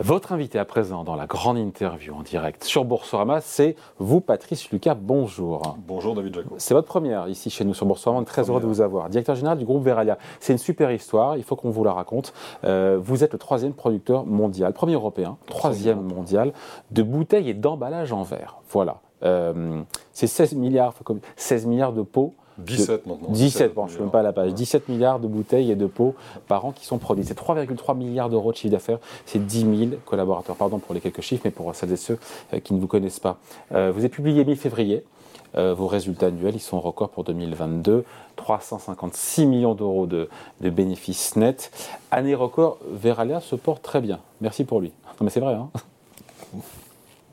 Votre invité à présent dans la grande interview en direct sur Boursorama, c'est vous, Patrice Lucas. Bonjour. Bonjour, David Jaco. C'est votre première ici chez nous sur Boursorama. Très heureux de vous avoir. Directeur général du groupe Veralia. C'est une super histoire. Il faut qu'on vous la raconte. Euh, vous êtes le troisième producteur mondial, premier européen, troisième mondial de bouteilles et d'emballages en verre. Voilà. Euh, c'est 16 milliards, 16 milliards de pots 17 maintenant. 17, bon, je ne suis même pas à la page. 17 milliards de bouteilles et de pots par an qui sont produits. C'est 3,3 milliards d'euros de chiffre d'affaires. C'est 10 000 collaborateurs. Pardon pour les quelques chiffres, mais pour celles et ceux euh, qui ne vous connaissent pas. Euh, vous êtes publié mi-février. Euh, vos résultats annuels, ils sont records pour 2022. 356 millions d'euros de, de, bénéfices nets. Année record, Veralia se porte très bien. Merci pour lui. Non mais c'est vrai. Hein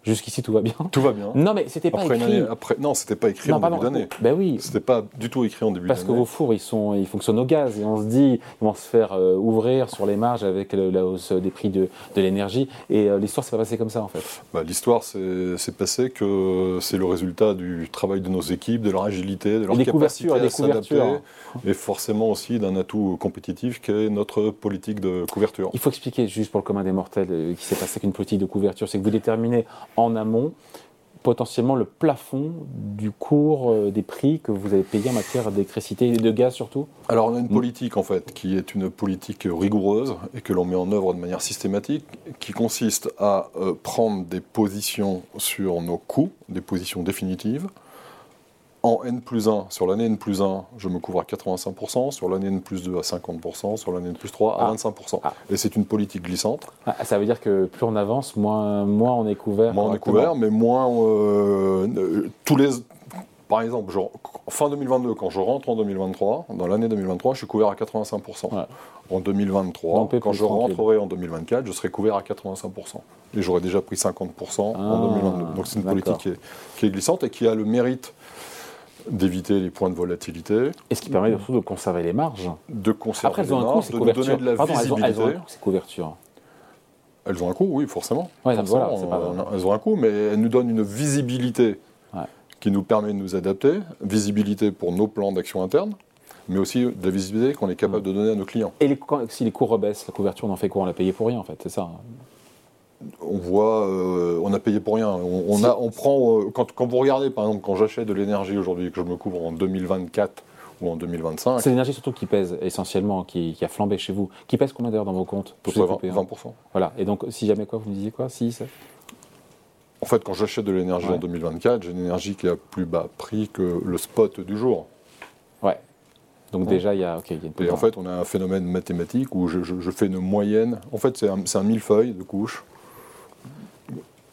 Jusqu'ici, tout va bien. Tout va bien. Non, mais c'était pas écrit. après, non, c'était pas écrit en début d'année. Ben oui. C'était pas du tout écrit en début d'année. Parce que vos fours, ils, sont, ils fonctionnent au gaz. Et on se dit, ils vont se faire euh, ouvrir sur les marges avec la hausse des prix de, de l'énergie. Et euh, l'histoire s'est pas passée comme ça, en fait. Bah, l'histoire s'est passée que c'est le résultat du travail de nos équipes, de leur agilité, de leur capacité à s'adapter. Et forcément aussi d'un atout compétitif qui est notre politique de couverture. Il faut expliquer, juste pour le commun des mortels, euh, qui s'est passé avec une politique de couverture. C'est que vous déterminez en amont potentiellement le plafond du cours euh, des prix que vous avez payé en matière d'électricité et de gaz surtout Alors on a une politique en fait qui est une politique rigoureuse et que l'on met en œuvre de manière systématique qui consiste à euh, prendre des positions sur nos coûts, des positions définitives, en N plus 1, sur l'année N plus 1, je me couvre à 85%, sur l'année N plus 2 à 50%, sur l'année N plus 3 à 25%. Ah. Ah. Et c'est une politique glissante. Ah, ça veut dire que plus on avance, moins, moins on est couvert Moins on est couvert, mais moins... Euh, euh, tous les... Par exemple, genre, fin 2022, quand je rentre en 2023, dans l'année 2023, je suis couvert à 85%. En 2023, quand je rentrerai en 2024, je serai couvert à 85%. Et j'aurai déjà pris 50% en 2022. Donc c'est une politique qui est, qui est glissante et qui a le mérite d'éviter les points de volatilité. Et ce qui permet surtout de conserver les marges. De conserver Après, elles ont les marges, un coût, de donner de la Pardon, visibilité. Elles ont, un coût, ces couvertures. Elles ont un coût, oui, forcément. Ouais, forcément voilà, elles ont un coût, mais elles nous donnent une visibilité ouais. qui nous permet de nous adapter, visibilité pour nos plans d'action interne, mais aussi de la visibilité qu'on est capable de donner à nos clients. Et les, si les cours rebaissent, la couverture, on en fait quoi On l'a payé pour rien, en fait, c'est ça hein on voit, euh, on a payé pour rien. On, a, on prend, euh, quand, quand, vous regardez, par exemple, quand j'achète de l'énergie aujourd'hui, que je me couvre en 2024 ou en 2025. C'est l'énergie surtout qui pèse essentiellement, qui, a flambé chez vous. Qui pèse combien d'ailleurs dans vos comptes? 20%, 20%. Voilà. Et donc, si jamais quoi, vous me disiez quoi? 6 En fait, quand j'achète de l'énergie en 2024, j'ai une énergie qui a plus bas prix que le spot du jour. Ouais. Donc déjà, il y a, okay, y a une Et en fait, on a un phénomène mathématique où je, je, fais une moyenne. En fait, c'est un, un millefeuille de couches.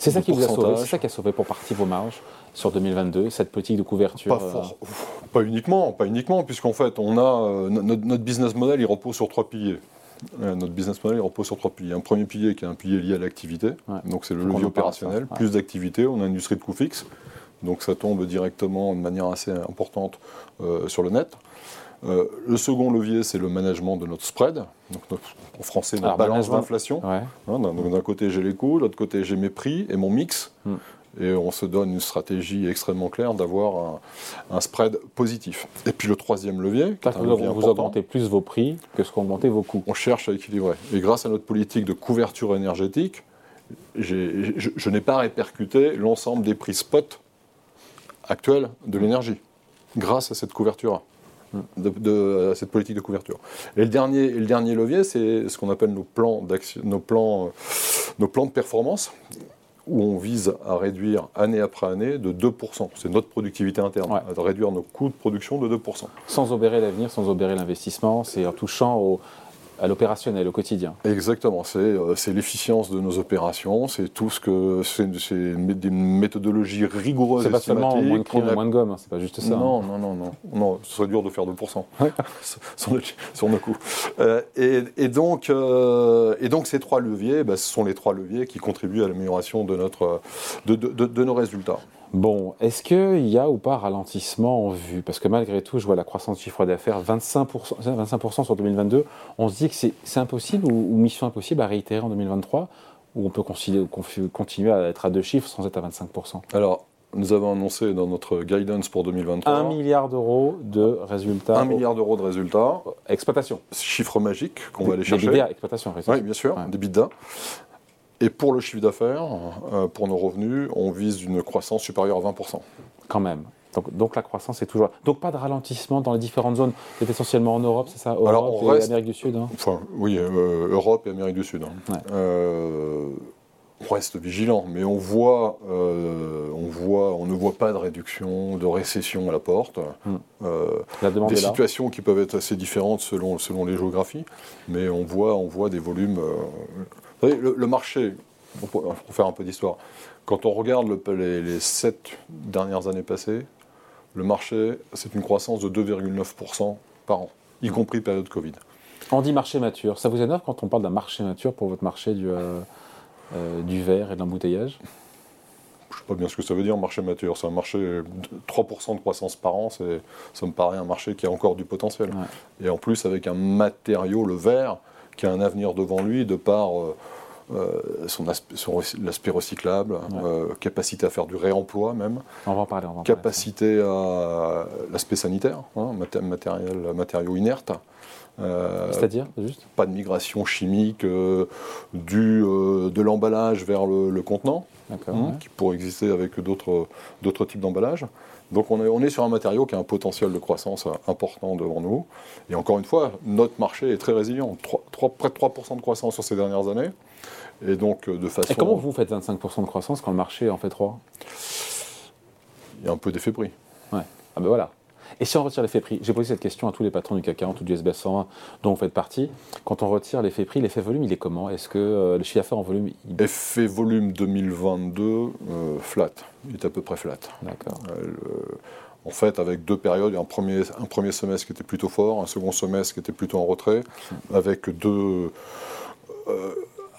C'est ça qui vous a sauvé, c'est ça qui a sauvé pour partie vos marges sur 2022, cette politique de couverture. Pas, euh, pas uniquement, pas uniquement, puisqu'en fait, on a euh, notre, business model, il repose sur trois piliers. Euh, notre business model il repose sur trois piliers. Un premier pilier qui est un pilier lié à l'activité, donc c'est le levier opérationnel. Plus d'activité, on a une industrie de coûts fixes, donc ça tombe directement de manière assez importante sur le net. Euh, le second levier, c'est le management de notre spread. Donc, en français, notre balance d'inflation. Hein, d'un côté, j'ai les coûts, de l'autre côté, j'ai mes prix et mon mix. Hmm. Et on se donne une stratégie extrêmement claire d'avoir un, spread positif. Et puis le troisième levier, vous, augmentez plus vos prix que ce qu'augmentez vos coûts. On cherche à équilibrer. Et grâce à notre politique de couverture énergétique, je, je n'ai pas répercuté l'ensemble des prix spot actuels de l'énergie, grâce à cette couverture de, cette politique de couverture. Et le dernier, le dernier levier, c'est ce qu'on appelle nos plans, nos, plans, nos plans de performance, où on vise à réduire année après année de 2%. C'est notre productivité interne, à réduire nos coûts de production de 2%. Sans obérer l'avenir, sans obérer l'investissement, c'est en touchant au, à l'opérationnel, au quotidien. Exactement, euh, c'est l'efficience de nos opérations, c'est tout ce que. C'est des méthodologies rigoureuses. C'est pas seulement moins de crime, moins de gomme, c'est pas juste ça. Non, hein. non, non, non, non, ce serait dur de faire 2% sur, nos, sur, nos, coûts. Euh, et, donc, euh, et donc, ces trois leviers, bah, ce sont les trois leviers qui contribuent à l'amélioration de, notre, de, de, de nos résultats. Bon, est-ce qu'il y a ou pas ralentissement en vue? Parce que malgré tout, je vois la croissance du chiffre d'affaires 25%, 25 sur 2022. On se dit que c'est impossible ou, mission impossible à réitérer en 2023 Ou on peut continuer à être à deux chiffres sans être à 25% Alors, nous avons annoncé dans notre guidance pour 2023 1 milliard d'euros de résultats. 1 milliard d'euros de résultats. Exploitation. Chiffre magique qu'on va aller chercher. Des exploitation. Oui, bien sûr, des bidas. Et pour le chiffre d'affaires, pour nos revenus, on vise une croissance supérieure à 20%. Quand même. Donc, la croissance est toujours. Donc pas de ralentissement dans les différentes zones. C'est essentiellement en Europe, c'est ça? Europe et Amérique du Sud. Hein? Enfin, oui, euh, Europe et Amérique du Sud. Hein. Euh, on reste vigilant, mais on voit, euh, on voit, on ne voit pas de réduction, de récession à la porte. Hmm. la des situations qui peuvent être assez différentes selon, selon les géographies, mais on voit, on voit des volumes. Le, le, marché, pour, faire un peu d'histoire, quand on regarde les, les sept dernières années passées, le marché, c'est une croissance de 2,9% par an, y compris période Covid. On dit marché mature. Ça vous énerve quand on parle d'un marché mature pour votre marché du, euh, euh, du verre et de l'embouteillage? Je ne sais pas bien ce que ça veut dire, marché mature. C'est un marché de 3% de croissance par an. Ça me paraît un marché qui a encore du potentiel. Et en plus, avec un matériau, le verre, qui a un avenir devant lui de par. Euh, euh, son, l'aspect recyclable, euh, capacité à faire du réemploi même. On va en parler. capacité à l'aspect sanitaire, hein, matériel, matériaux inertes. Euh, C'est-à-dire, juste? Pas de migration chimique du, de l'emballage vers le, contenant, hein, qui pourrait exister avec d'autres, d'autres types d'emballage. Donc on est, on est, sur un matériau qui a un potentiel de croissance important devant nous. Et encore une fois, notre marché est très résilient. près de 3% de croissance sur ces dernières années. Et donc, euh, de façon. Et comment vous faites 25% de croissance quand le marché en fait 3 Il y a un peu d'effet prix. Ouais. Ah ben voilà. Et si on retire l'effet prix, j'ai posé cette question à tous les patrons du CAC 40 ou du SBF 120 dont vous faites partie. Quand on retire l'effet prix, l'effet volume, il est comment? Est-ce que euh, le chiffre d'affaires en volume il... Effet volume 2022, euh, flat. Il est à peu près flat. D'accord. en fait, avec deux périodes, un premier, un premier semestre qui était plutôt fort, un second semestre qui était plutôt en retrait, avec deux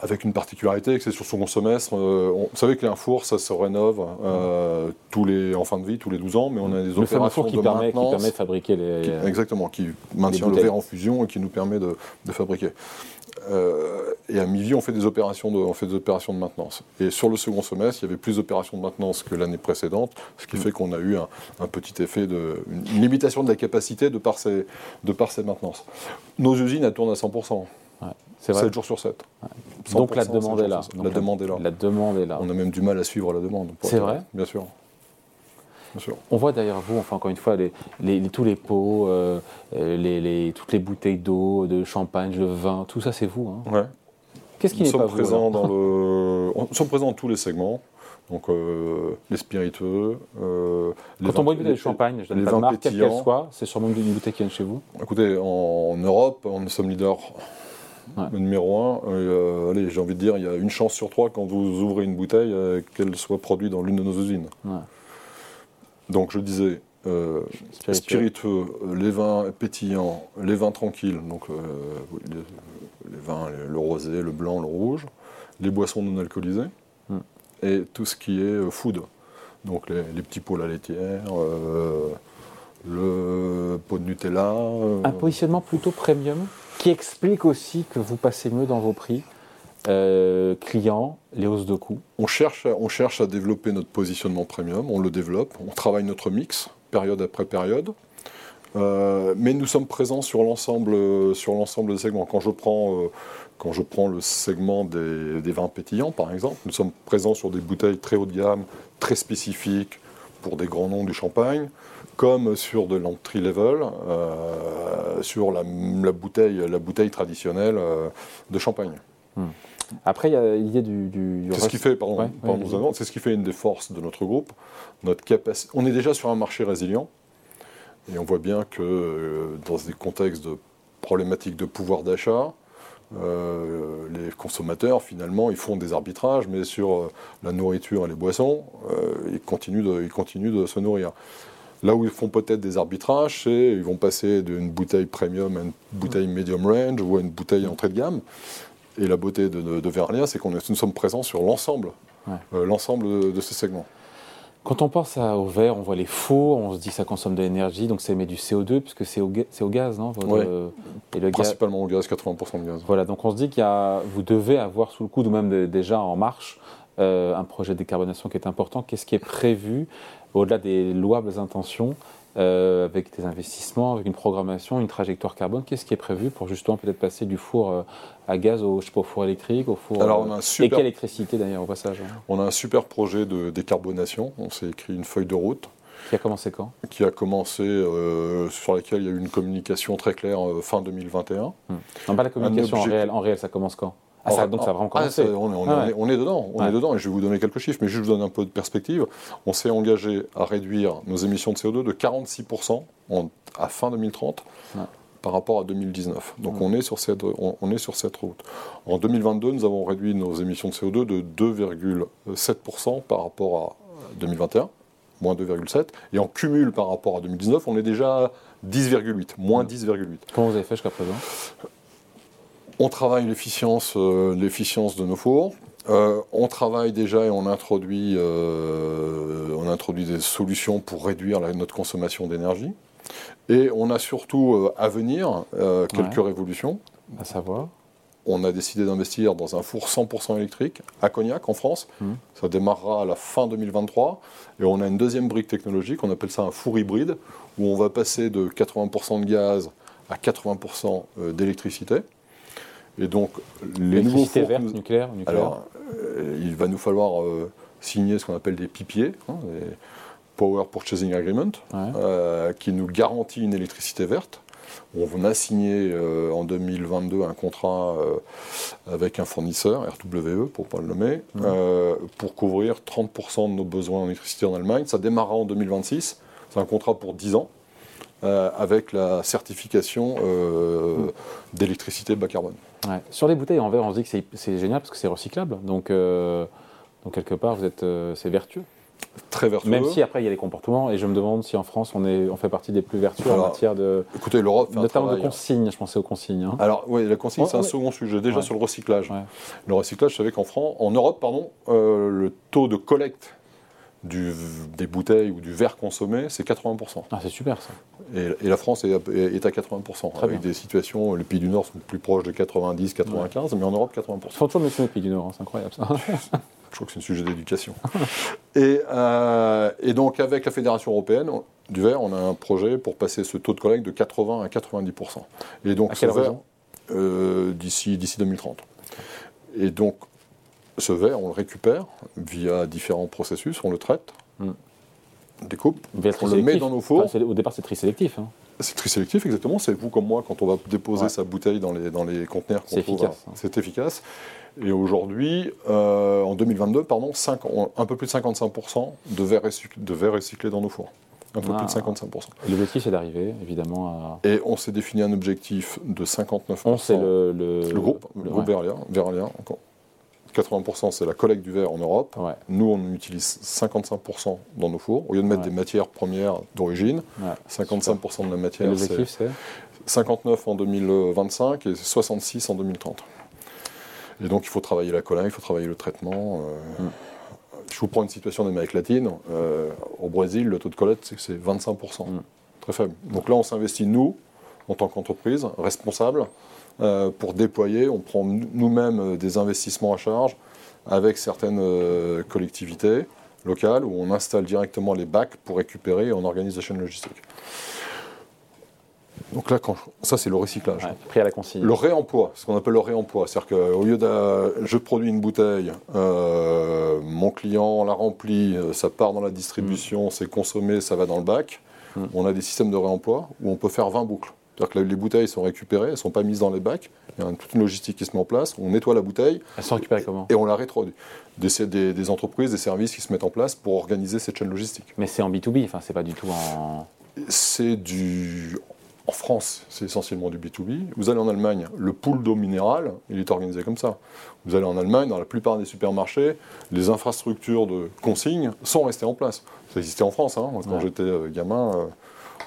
avec une particularité, que c'est sur son semestre. Euh, on, vous savez qu'un four, ça se rénove euh, tous les, en fin de vie, tous les 12 ans, mais on a des opérations qui de permet, Qui permet de fabriquer les... exactement, qui maintient le verre en fusion et qui nous permet de, fabriquer. Euh, et à mi-vie, on fait des opérations de, on fait des opérations de maintenance. Et sur le second semestre, il y avait plus d'opérations de maintenance que l'année précédente, ce qui mm. fait qu'on a eu un, petit effet de une limitation de la capacité de par ces, de par ces maintenances. Nos usines, elles tournent à 100%. 7 jours sur 7. Donc la demande est là. la, demande est là. La demande est là. On a même du mal à suivre la demande. C'est vrai Bien sûr. On voit derrière vous, enfin encore une fois, les, tous les pots, euh, les, toutes les bouteilles d'eau, de champagne, de vin, tout ça c'est vous. Hein. Ouais. Qu'est-ce qui n'est pas présents dans le... Nous sommes présents dans tous les segments. Donc euh, les spiritueux. Euh, Quand on boit une bouteille de champagne, je donne pas de marque, quelle qu'elle soit, c'est sûrement une bouteille qui vient de chez vous Écoutez, en, Europe, nous sommes leaders le numéro un, euh, allez, j'ai envie de dire, il y a une chance sur trois quand vous ouvrez une bouteille euh, qu'elle soit produite dans l'une de nos usines. Donc je disais, euh, spiritueux. les vins pétillants, les vins tranquilles, donc les, vins, le rosé, le blanc, le rouge, les boissons non alcoolisées, hmm. et tout ce qui est food. Donc les, petits pots la laitière, le pot de Nutella. Un positionnement plutôt premium qui explique aussi que vous passez mieux dans vos prix euh, clients, les hausses de coûts on cherche, on cherche à développer notre positionnement premium, on le développe, on travaille notre mix, période après période. Euh, mais nous sommes présents sur l'ensemble, sur l'ensemble des segments. Quand je prends, euh, quand je prends le segment des, des, vins pétillants, par exemple, nous sommes présents sur des bouteilles très haut de gamme, très spécifiques pour des grands noms du champagne comme sur de l'entry level, euh, sur la, bouteille, la bouteille traditionnelle euh, de champagne. Hmm. Après, il y a l'idée du, C'est ce qui fait, pardon, c'est ce qui fait une des forces de notre groupe. Notre capacité. On est déjà sur un marché résilient, et on voit bien que euh, dans des contextes de problématiques de pouvoir d'achat, les consommateurs, finalement, ils font des arbitrages, mais sur la nourriture et les boissons, ils, continuent de, ils continuent de se nourrir. Là où ils font peut-être des arbitrages, c'est ils vont passer d'une bouteille premium à une bouteille medium range ou à une bouteille entrée de gamme. Et la beauté de, de, c'est qu'on nous sommes présents sur l'ensemble, euh, l'ensemble de, ces segments. Quand on pense au verre, on voit les faux, on se dit que ça consomme de l'énergie, donc ça émet du CO2, puisque c'est au, au, gaz, non et le Principalement au gaz, 80% de gaz. Voilà, donc on se dit qu'il vous devez avoir sous le coude, ou même déjà en marche, euh, un projet de décarbonation qui est important. Qu'est-ce qui est prévu au-delà des louables intentions, avec des investissements, avec une programmation, une trajectoire carbone? Qu'est-ce qui est prévu pour justement peut-être passer du four à gaz au, je sais pas, au four électrique, au four. Alors, on a un super... Et quelle électricité d'ailleurs au passage hein On a un super projet de décarbonation. On s'est écrit une feuille de route. Qui a commencé quand? Qui a commencé, sur laquelle il y a eu une communication très claire fin 2021. Hmm. Non, pas la communication en réel, en réel, ça commence quand? Ah, ça, donc ça va vraiment ah, commencer. on, est, dedans, on est dedans, et je vais vous donner quelques chiffres, mais je vous donne un peu de perspective. On s'est engagé à réduire nos émissions de CO2 de 46% à fin 2030 par rapport à 2019. Donc on, est sur cette, on, est sur cette route. En 2022, nous avons réduit nos émissions de CO2 de 2,7% par rapport à 2021, moins 2,7%, et en cumul par rapport à 2019, on est déjà à 10,8, moins 10,8. Comment vous avez fait jusqu'à présent? On travaille l'efficience, euh, l'efficience de nos fours. Euh, on travaille déjà et on introduit, euh, on introduit des solutions pour réduire notre consommation d'énergie. Et on a surtout à venir quelques révolutions. À savoir on a décidé d'investir dans un four 100% électrique à Cognac en France. Mmh. Ça démarrera à la fin 2023. Et on a une deuxième brique technologique, on appelle ça un four hybride, où on va passer de 80% de gaz à 80% d'électricité. Et donc, les nouveaux fours. Verte, nucléaire, Alors, euh, il va nous falloir euh, signer ce qu'on appelle des PPA, hein, des Power Purchasing Agreement, euh, qui nous garantit une électricité verte. On a signé en 2022 un contrat avec un fournisseur, RWE pour ne pas le nommer, mmh. pour couvrir 30% de nos besoins en électricité en Allemagne. Ça démarrera en 2026. C'est un contrat pour 10 ans. Avec la certification mmh. d'électricité bas carbone. Sur les bouteilles en verre, on se dit que c'est génial parce que c'est recyclable. Donc, euh, donc, quelque part, vous êtes, euh, c'est vertueux. Très vertueux. Même si après il y a les comportements, et je me demande si en France on, est, on fait partie des plus vertueux en matière de. Écoutez, l'Europe Notamment de consignes, je pensais aux consignes. Hein. Alors oui, la consigne c'est un second sujet, déjà sur le recyclage. Le recyclage, je savais qu'en France, en Europe, pardon, euh, le taux de collecte du, des bouteilles ou du verre consommé, c'est 80%. Ah, c'est super ça. Et, la France est, est à 80%, avec des situations, les pays du Nord sont plus proches de 90, 95, mais en Europe, 80%. Il faut toujours mentionner les pays du Nord, hein, c'est incroyable ça. Je crois que c'est un sujet d'éducation. et, euh, et, donc, avec la Fédération européenne du verre, on a un projet pour passer ce taux de collecte de 80 à 90%. Et donc, ce verre, euh, d'ici 2030. Et donc, ce verre, on le récupère via différents processus, on le traite, hmm. on découpe, on le met dans nos fours. au départ, c'est très sélectif. Hein. C'est très sélectif, exactement. C'est vous comme moi, quand on va déposer sa bouteille dans les, dans les conteneurs C'est efficace. Hein. C'est efficace. Et aujourd'hui, euh, en 2022, pardon, un peu plus de 55% de verre, de verre recyclé dans nos fours. Un peu plus de 55%. Ah. L'objectif, c'est d'arriver, évidemment, à... Et on s'est défini un objectif de 59%. On, c'est le, le, le, groupe, le, groupe encore. 80% c'est la collecte du verre en Europe. Nous, on utilise 55% dans nos fours. Au lieu de mettre des matières premières d'origine, 55% de la matière, c'est 59 en 2025 et 66 en 2030. Et donc, il faut travailler la collecte, il faut travailler le traitement. Euh. Mm. Je vous prends une situation d'Amérique latine. Euh, au Brésil, le taux de collecte, c'est 25%. Mm. Très faible. Donc là, on s'investit, nous, en tant qu'entreprise, responsable, pour déployer. On prend nous-mêmes euh, des investissements à charge avec certaines euh, collectivités locales où on installe directement les bacs pour récupérer et on organise la chaîne logistique. Donc là, quand, ça c'est le recyclage. pris à la consigne. Le réemploi, ce qu'on appelle le réemploi, c'est-à-dire qu'au lieu de, je produis une bouteille, mon client la remplit, ça part dans la distribution, mm. c'est consommé, ça va dans le bac. Mm. On a des systèmes de réemploi où on peut faire 20 boucles. C'est-à-dire que les bouteilles sont récupérées, elles ne sont pas mises dans les bacs. Il y a toute une logistique qui se met en place. On nettoie la bouteille. Elles sont récupérées comment Et on la réintroduit. Des, des, entreprises, des services qui se mettent en place pour organiser cette chaîne logistique. Mais c'est en B2B, enfin, c'est pas du tout en. C'est du. En France, c'est essentiellement du B2B. Vous allez en Allemagne, le pool d'eau minérale, il est organisé comme ça. Vous allez en Allemagne, dans la plupart des supermarchés, les infrastructures de consigne sont restées en place. Ça existait en France, hein. quand j'étais euh, gamin.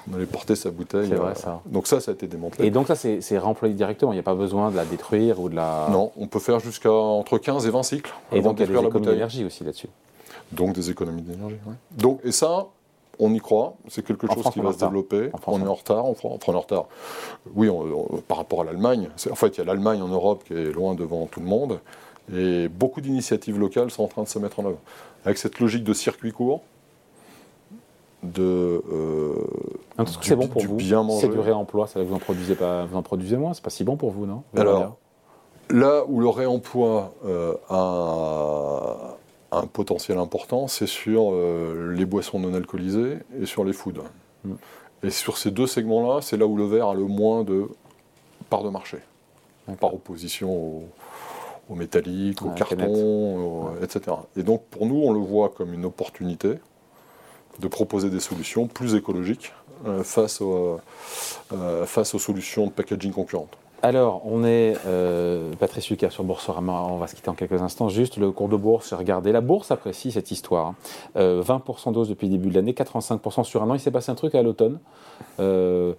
On allait porter sa bouteille. Vrai, euh, ça. Donc ça, ça a été démonté. Et donc ça, c'est réemployé directement. Il n'y a pas besoin de la détruire ou de la. Non, on peut faire jusqu'à entre 15 et 20 cycles. Et donc il y a des économies d'énergie aussi là-dessus. Donc des économies d'énergie. Oui. Donc et ça, on y croit. C'est quelque chose qui va se développer. on est en retard. On, enfin, on est en retard. Oui, par rapport à l'Allemagne. En fait, il y a l'Allemagne en Europe qui est loin devant tout le monde. Et beaucoup d'initiatives locales sont en train de se mettre en œuvre. Avec cette logique de circuit court, de euh, c'est bon pour vous. C'est du réemploi, ça vous en produisez pas, vous en produisez moins, c'est pas si bon pour vous, non? Alors, là où le réemploi euh, a un potentiel important, c'est sur euh, les boissons non alcoolisées et sur les foods. Mm. Et sur ces deux segments-là, c'est là où le verre a le moins de part de marché, par opposition au, au métallique, au carton, etc. Et donc pour nous, on le voit comme une opportunité de proposer des solutions plus écologiques euh, face, aux, euh, face aux solutions de packaging concurrentes. Alors, on est, euh, Patrice Lucas sur Boursorama, on va se quitter en quelques instants. Juste le cours de bourse, regardez. La bourse apprécie cette histoire. 20% hein. d'hausse depuis le début de l'année, 85% sur un an. Il s'est passé un truc à l'automne. déjà,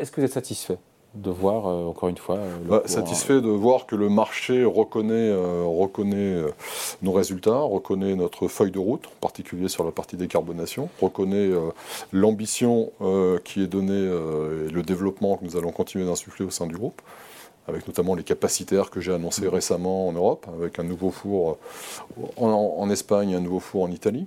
est-ce que vous êtes satisfait? De voir, euh, encore une fois. Euh, bah, satisfait de voir que le marché reconnaît, euh, reconnaît nos résultats, reconnaît notre feuille de route, en particulier sur la partie décarbonation, reconnaît l'ambition qui est donnée et le développement que nous allons continuer d'insuffler au sein du groupe avec notamment les capacitaires que j'ai annoncés mmh. récemment en Europe, avec un nouveau four en, en Espagne et un nouveau four en Italie.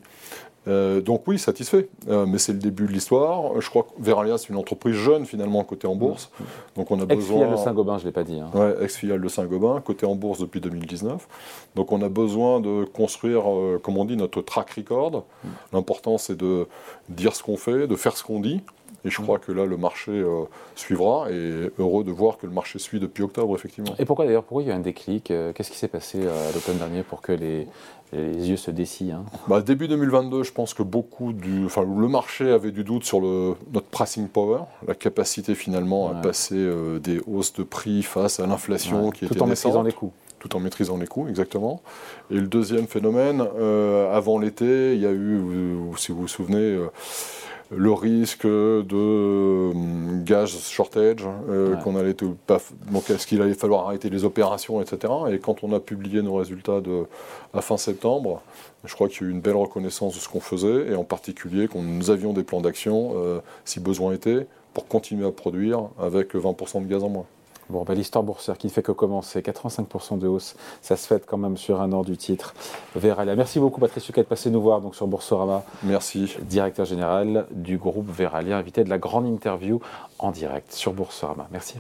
Euh, donc oui, satisfait, euh, mais c'est le début de l'histoire. Je crois que Veralia, c'est une entreprise jeune finalement côté en bourse. Donc on a ex-filiale de Saint-Gobain, je ne l'ai pas dit. Hein. Ouais, ex-filiale de Saint-Gobain, côté en bourse depuis 2019. Donc on a besoin de construire, euh, comme on dit, notre track record. Mm. L'important c'est de dire ce qu'on fait, de faire ce qu'on dit. Et je mm. crois que là, le marché suivra et heureux de voir que le marché suit depuis octobre, effectivement. Et pourquoi d'ailleurs Pourquoi il y a eu un déclic Qu'est-ce qui s'est passé à l'automne dernier pour que les, les yeux se dessillent. Hein? Bah, début 2022, je pense que beaucoup du, enfin, le marché avait du doute sur le, notre pricing power, la capacité finalement à passer euh, des hausses de prix face à l'inflation qui était Tout en maîtrisant les coûts. Tout en maîtrisant les coûts, exactement. Et le deuxième phénomène, euh, avant l'été, il y a eu, si vous vous souvenez, euh, le risque de euh, gaz shortage, euh, qu'on allait donc est-ce qu'il allait falloir arrêter les opérations, etc. Et quand on a publié nos résultats de, à fin septembre, je crois qu'il y a eu une belle reconnaissance de ce qu'on faisait, et en particulier qu'on nous avions des plans d'action, euh, si besoin était, pour continuer à produire avec 20% de gaz en moins. Bon, ben, l'histoire boursière qui ne fait que commencer, 85% de hausse, ça se fait quand même sur un an du titre. Veralia. Merci beaucoup Patrice Suquet de passer nous voir donc, sur Boursorama. Merci. Directeur général du groupe Veralia, invité de la grande interview en direct sur Boursorama. Merci.